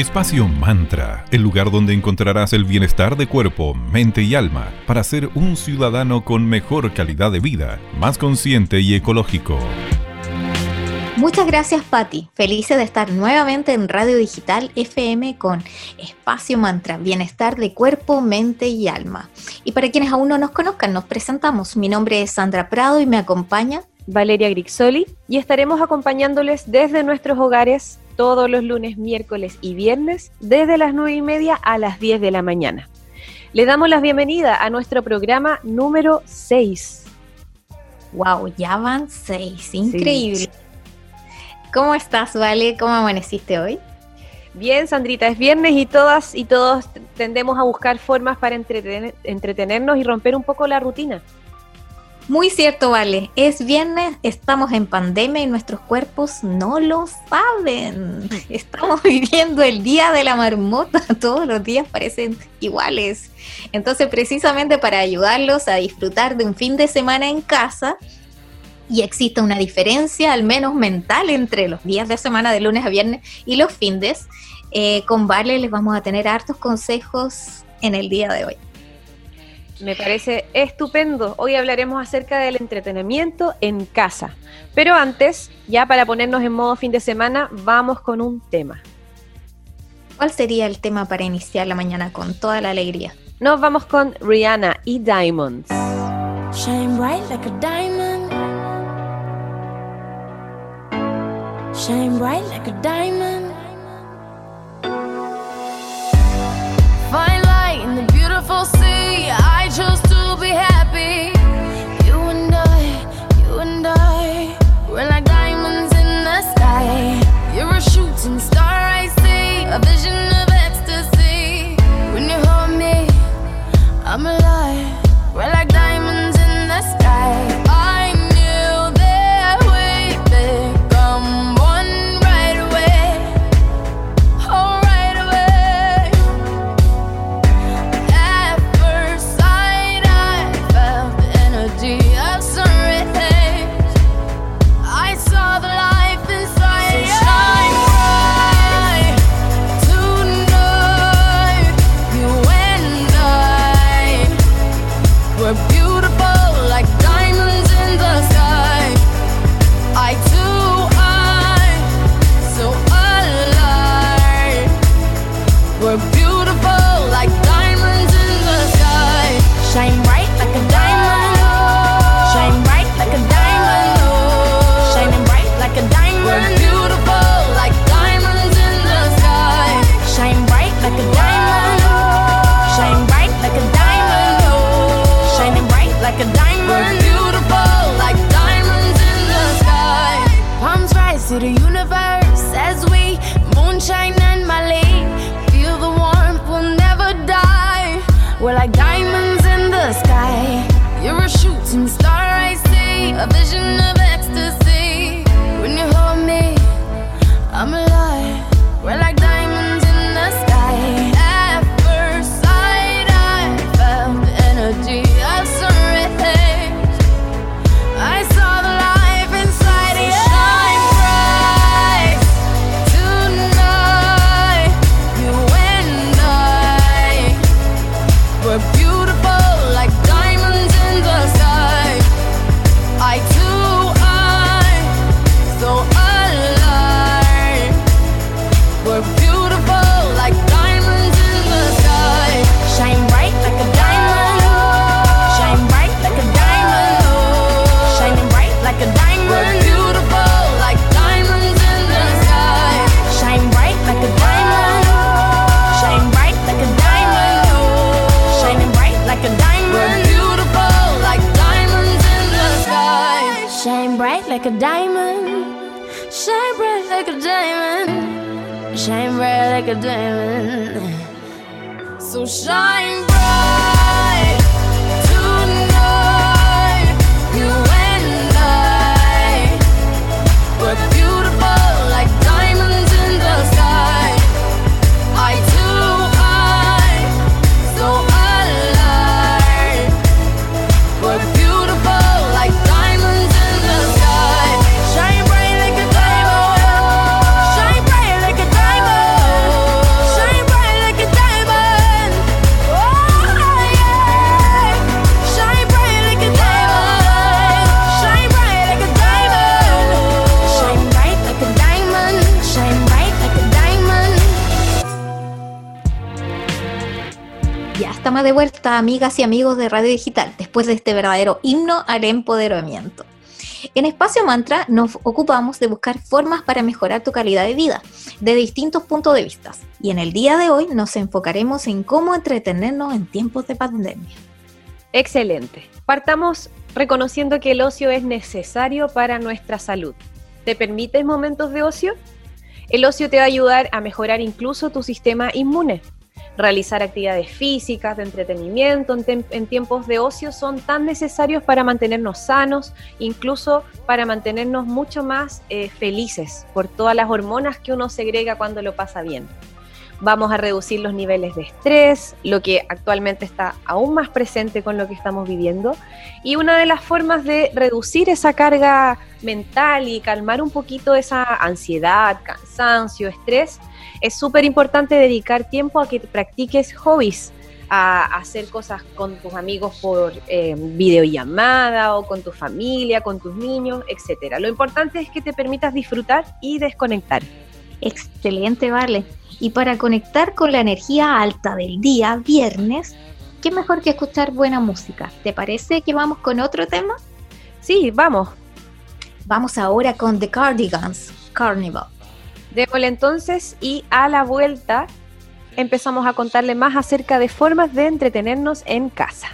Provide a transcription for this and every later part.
Espacio Mantra, el lugar donde encontrarás el bienestar de cuerpo, mente y alma para ser un ciudadano con mejor calidad de vida, más consciente y ecológico. Muchas gracias, Patti. Felices de estar nuevamente en Radio Digital FM con Espacio Mantra, bienestar de cuerpo, mente y alma. Y para quienes aún no nos conozcan, nos presentamos. Mi nombre es Sandra Prado y me acompaña Valeria Grixoli y estaremos acompañándoles desde nuestros hogares todos los lunes, miércoles y viernes desde las 9 y media a las 10 de la mañana. Le damos la bienvenida a nuestro programa número 6. Wow, ya van 6, increíble. ¿Cómo estás, Vale? ¿Cómo amaneciste hoy? Bien, Sandrita, es viernes y todas y todos tendemos a buscar formas para entretenernos y romper un poco la rutina. Muy cierto, Vale. Es viernes, estamos en pandemia y nuestros cuerpos no lo saben. Estamos viviendo el día de la marmota. Todos los días parecen iguales. Entonces, precisamente para ayudarlos a disfrutar de un fin de semana en casa, y existe una diferencia, al menos mental, entre los días de semana de lunes a viernes y los findes. Eh, con Vale les vamos a tener hartos consejos en el día de hoy. Me parece estupendo. Hoy hablaremos acerca del entretenimiento en casa. Pero antes, ya para ponernos en modo fin de semana, vamos con un tema. ¿Cuál sería el tema para iniciar la mañana con toda la alegría? Nos vamos con Rihanna y Diamonds. Shine bright like a diamond. Shine bright like a diamond. Be we're estamos de vuelta, amigas y amigos de Radio Digital, después de este verdadero himno al empoderamiento. En Espacio Mantra nos ocupamos de buscar formas para mejorar tu calidad de vida, de distintos puntos de vista. Y en el día de hoy nos enfocaremos en cómo entretenernos en tiempos de pandemia. Excelente. Partamos reconociendo que el ocio es necesario para nuestra salud. ¿Te permites momentos de ocio? El ocio te va a ayudar a mejorar incluso tu sistema inmune. Realizar actividades físicas, de entretenimiento en, tiempos de ocio son tan necesarios para mantenernos sanos, incluso para mantenernos mucho más eh, felices por todas las hormonas que uno segrega cuando lo pasa bien vamos a reducir los niveles de estrés, lo que actualmente está aún más presente con lo que estamos viviendo. Y una de las formas de reducir esa carga mental y calmar un poquito esa ansiedad, cansancio, estrés, es súper importante dedicar tiempo a que practiques hobbies a hacer cosas con tus amigos por eh, videollamada o con tu familia, con tus niños, etc. Lo importante es que te permitas disfrutar y desconectar. Excelente, vale. Y para conectar con la energía alta del día, viernes, qué mejor que escuchar buena música. ¿Te parece que vamos con otro tema? Sí, vamos. Vamos ahora con The Cardigans, Carnival. Démosle entonces y a la vuelta empezamos a contarle más acerca de formas de entretenernos en casa.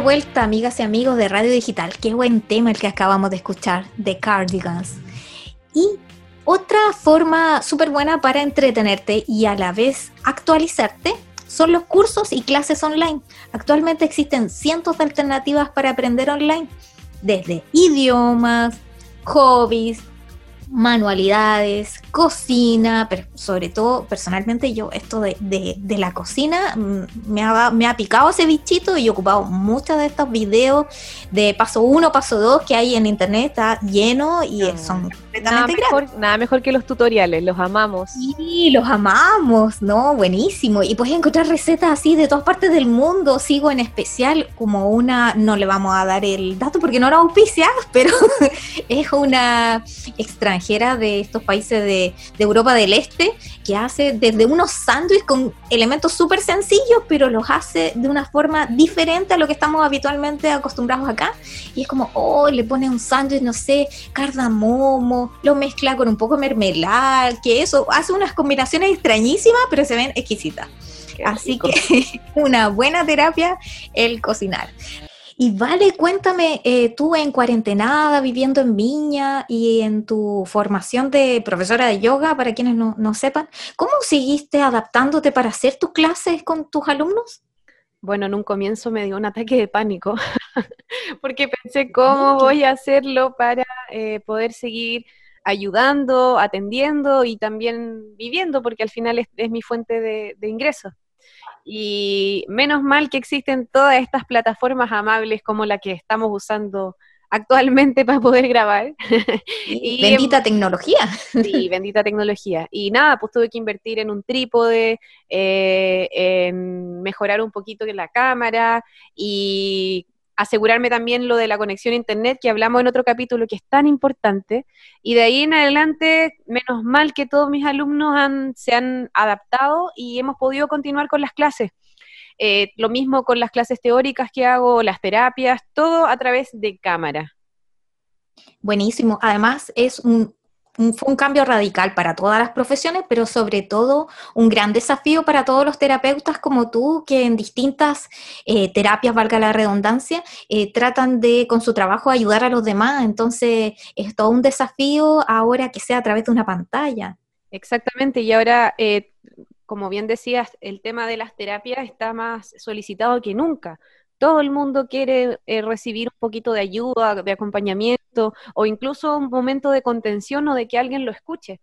Vuelta, amigas y amigos de Radio Digital. Qué buen tema el que acabamos de escuchar, de Cardigans. Y Otra forma súper buena para entretenerte y a la vez actualizarte son los cursos y clases online. Actualmente existen cientos de alternativas para aprender online, desde idiomas, hobbies, manualidades, cocina, pero sobre todo personalmente yo esto de, de, la cocina mm, me ha, me ha picado ese bichito y he ocupado muchos de estos videos de paso uno, paso dos que hay en internet, está lleno y son nada mejor, nada mejor que los tutoriales, los amamos. Sí, los amamos, ¿no? Buenísimo. Y puedes encontrar recetas así de todas partes del mundo. Sigo en especial como una, no le vamos a dar el dato porque no la auspicia, pero es una extranjera de estos países de, de Europa del Este que hace desde unos sándwiches con elementos súper sencillos, pero los hace de una forma diferente a lo que estamos habitualmente acostumbrados acá. Y es como, oh, le pone un sándwich, no sé, cardamomo, lo mezcla con un poco de mermelada, que eso hace unas combinaciones extrañísimas, pero se ven exquisitas. Así que una buena terapia el cocinar. Y vale, cuéntame, eh, tú en cuarentenada, viviendo en Viña y en tu formación de profesora de yoga, para quienes no, no sepan, ¿cómo seguiste adaptándote para hacer tus clases con tus alumnos? Bueno, en un comienzo me dio un ataque de pánico, porque pensé cómo voy a hacerlo para eh, poder seguir ayudando, atendiendo y también viviendo, porque al final es, mi fuente de, de ingresos. Y menos mal que existen todas estas plataformas amables como la que estamos usando actualmente para poder grabar. y bendita tecnología. Sí, bendita tecnología. Y nada, pues tuve que invertir en un trípode, eh, en mejorar un poquito la cámara y asegurarme también lo de la conexión a internet que hablamos en otro capítulo que es tan importante. Y de ahí en adelante, menos mal que todos mis alumnos han, se han adaptado y hemos podido continuar con las clases. Eh, lo mismo con las clases teóricas que hago, las terapias, todo a través de cámara. Buenísimo. Además, es un, fue un cambio radical para todas las profesiones, pero sobre todo un gran desafío para todos los terapeutas como tú, que en distintas eh, terapias, valga la redundancia, eh, tratan de, con su trabajo, ayudar a los demás. Entonces, es todo un desafío ahora que sea a través de una pantalla. Exactamente, y ahora como bien decías, el tema de las terapias está más solicitado que nunca. Todo el mundo quiere eh, recibir un poquito de ayuda, de acompañamiento o incluso un momento de contención o de que alguien lo escuche.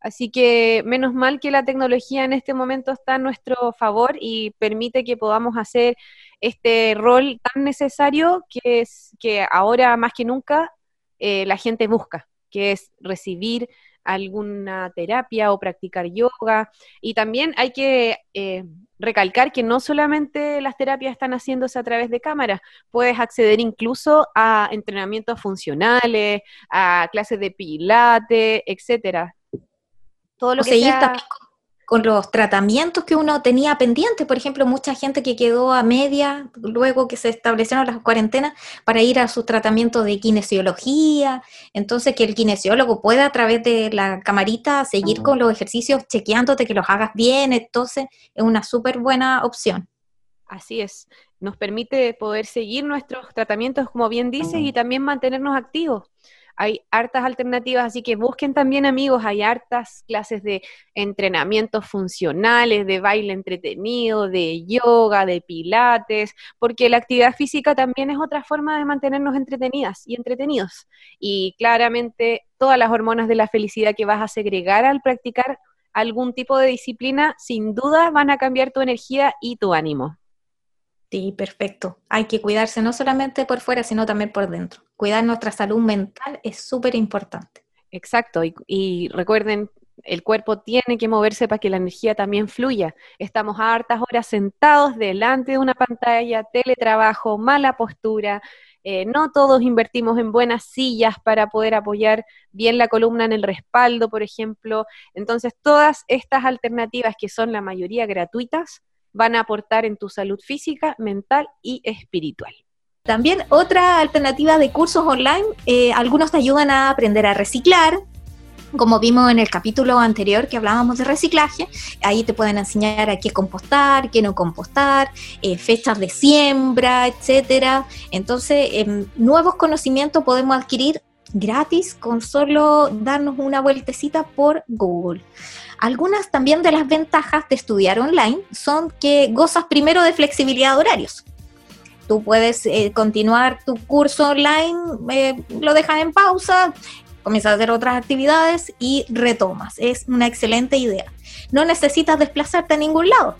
Así que menos mal que la tecnología en este momento está a nuestro favor y permite que podamos hacer este rol tan necesario que es que ahora más que nunca eh, la gente busca, que es recibir alguna terapia o practicar yoga. Y también hay que eh, recalcar que no solamente las terapias están haciéndose a través de cámaras, puedes acceder incluso a entrenamientos funcionales, a clases de pilates, etcétera. Todo lo que sea con los tratamientos que uno tenía pendientes, por ejemplo, mucha gente que quedó a media luego que se establecieron las cuarentenas para ir a su tratamiento de kinesiología, entonces que el kinesiólogo pueda a través de la camarita seguir con los ejercicios chequeándote que los hagas bien, entonces es una súper buena opción. Así es, nos permite poder seguir nuestros tratamientos, como bien dices, y también mantenernos activos hay hartas alternativas, así que busquen también amigos, hay hartas clases de entrenamientos funcionales, de baile entretenido, de yoga, de pilates, porque la actividad física también es otra forma de mantenernos entretenidas y entretenidos. Y claramente todas las hormonas de la felicidad que vas a segregar al practicar algún tipo de disciplina, sin duda van a cambiar tu energía y tu ánimo. Sí, perfecto. Hay que cuidarse no solamente por fuera, sino también por dentro. Cuidar nuestra salud mental es súper importante. Exacto, y, recuerden, el cuerpo tiene que moverse para que la energía también fluya. Estamos hartas horas sentados delante de una pantalla, teletrabajo, mala postura. Eh, no todos invertimos en buenas sillas para poder apoyar bien la columna en el respaldo, por ejemplo. Entonces, todas estas alternativas que son la mayoría gratuitas, van a aportar en tu salud física, mental y espiritual. También otra alternativa de cursos online, eh, algunos te ayudan a aprender a reciclar, como vimos en el capítulo anterior que hablábamos de reciclaje, ahí te pueden enseñar a qué compostar, qué no compostar, eh, fechas de siembra, etcétera. Entonces, em, nuevos conocimientos podemos adquirir gratis con solo darnos una vueltecita por Google. Algunas también de las ventajas de estudiar online son que gozas primero de flexibilidad de horarios. Tú puedes eh, continuar tu curso online, eh, lo dejas en pausa, comienzas a hacer otras actividades y retomas. Es una excelente idea. No necesitas desplazarte a ningún lado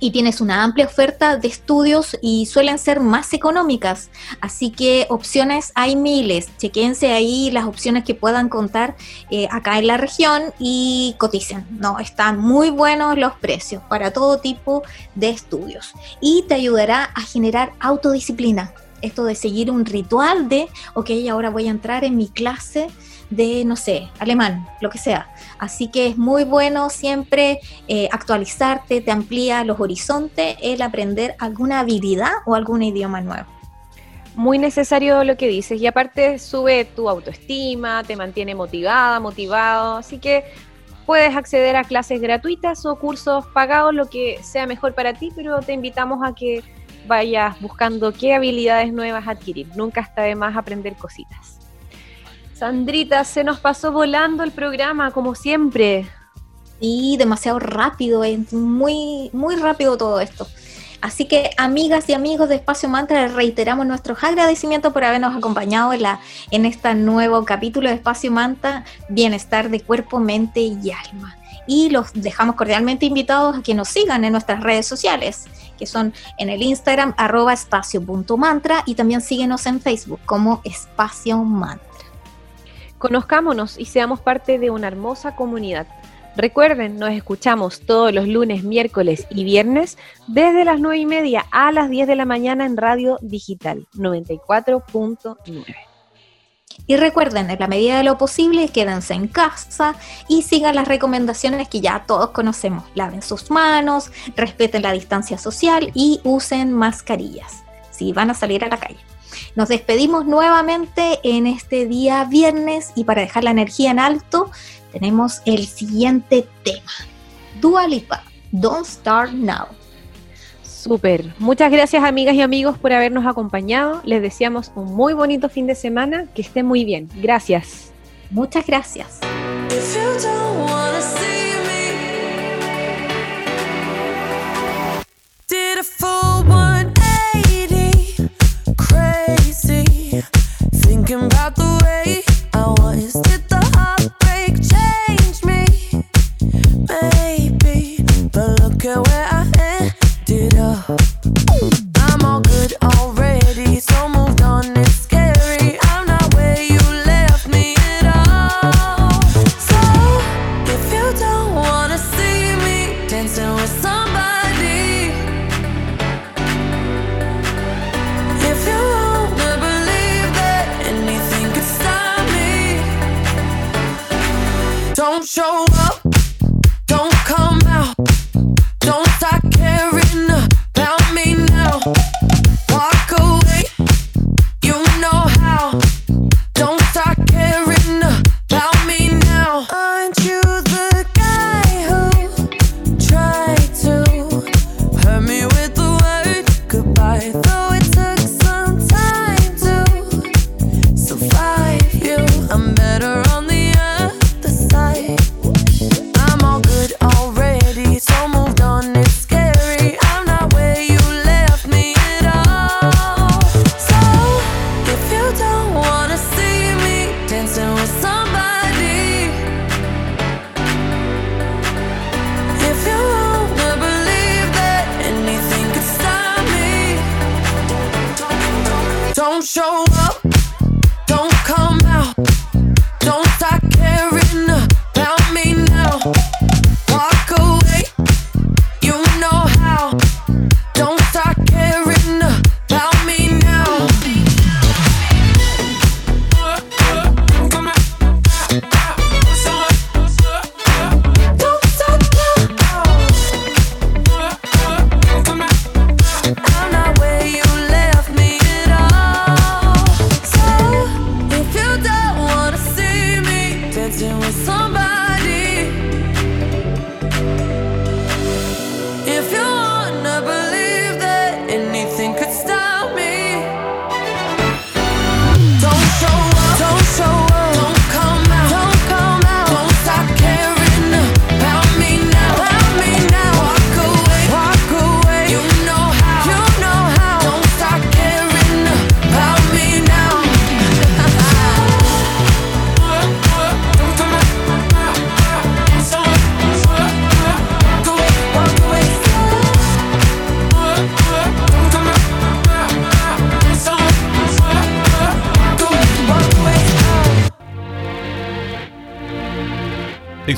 y tienes una amplia oferta de estudios y suelen ser más económicas. Así que opciones hay miles. Chequense ahí las opciones que puedan contar eh, acá en la región y coticen. No, están muy buenos los precios para todo tipo de estudios y te ayudará a generar autodisciplina. Esto de seguir un ritual de, ok, ahora voy a entrar en mi clase de, no sé, alemán, lo que sea. Así que es muy bueno siempre eh, actualizarte, te amplía los horizontes el aprender alguna habilidad o algún idioma nuevo. Muy necesario lo que dices y aparte sube tu autoestima, te mantiene motivada, motivado, así que puedes acceder a clases gratuitas o cursos pagados, lo que sea mejor para ti, pero te invitamos a que vayas buscando qué habilidades nuevas adquirir. Nunca está de más aprender cositas. Sandrita, se nos pasó volando el programa, como siempre. Y demasiado rápido, es muy, muy rápido todo esto. Así que, amigas y amigos de Espacio Mantra, reiteramos nuestros agradecimientos por habernos acompañado en, la, en este nuevo capítulo de Espacio Mantra, Bienestar de Cuerpo, Mente y Alma. Y los dejamos cordialmente invitados a que nos sigan en nuestras redes sociales, que son en el Instagram arroba espacio.mantra y también síguenos en Facebook como Espacio Mantra. Conozcámonos y seamos parte de una hermosa comunidad. Recuerden, nos escuchamos todos los lunes, miércoles y viernes desde las 9 y media a las 10 de la mañana en Radio Digital 94.9. Y recuerden, en la medida de lo posible, quédense en casa y sigan las recomendaciones que ya todos conocemos. Laven sus manos, respeten la distancia social y usen mascarillas si van a salir a la calle. Nos despedimos nuevamente en este día viernes y para dejar la energía en alto tenemos el siguiente tema. Dua Lipa, Don't Start Now. Súper. Muchas gracias amigas y amigos por habernos acompañado. Les deseamos un muy bonito fin de semana. Que estén muy bien. Gracias. Muchas gracias. Show